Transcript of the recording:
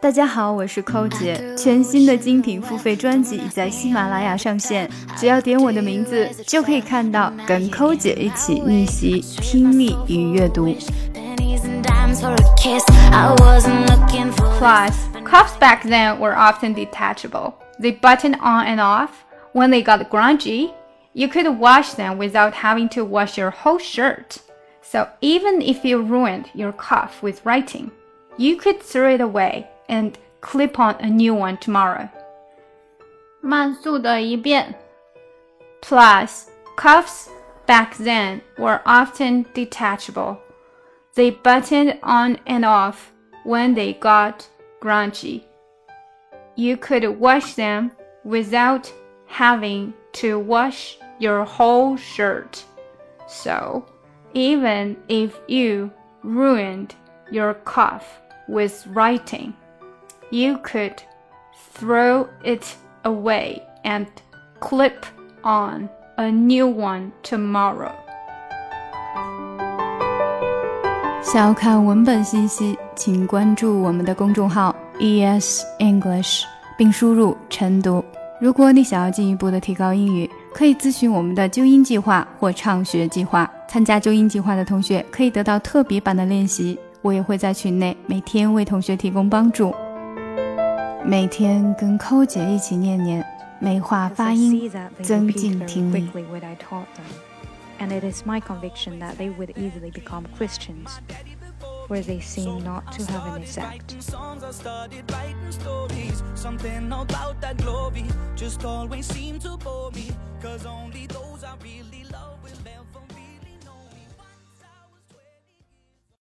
大家好，我是寇姐。全新的精品付费专辑已在喜马拉雅上线，只要点我的名字，就可以看到跟寇姐一起逆袭听力与阅读。Plus, cuffs back then were often detachable. They buttoned on and off. When they got grungy, you could wash them without having to wash your whole shirt. So even if you ruined your cuff with writing, you could throw it away and clip on a new one tomorrow. 慢速的一遍。Plus, cuffs back then were often detachable. They buttoned on and off when they got grungy. You could wash them without having to wash your whole shirt. So, even if you ruined your cuff with writing, you could throw it away and clip on a new one tomorrow. 想要看文本信息，请关注我们的公众号 ES English，并输入晨读。如果你想要进一步的提高英语，可以咨询我们的纠音计划或畅学计划。参加纠音计划的同学可以得到特别版的练习，我也会在群内每天为同学提供帮助。 每天跟寇姐一起念念，美化发音，增进听力。And it is my conviction that they would easily become Christians, where they seem not to have any sect. Something about that glory just always seemed to bore me, cause only those I really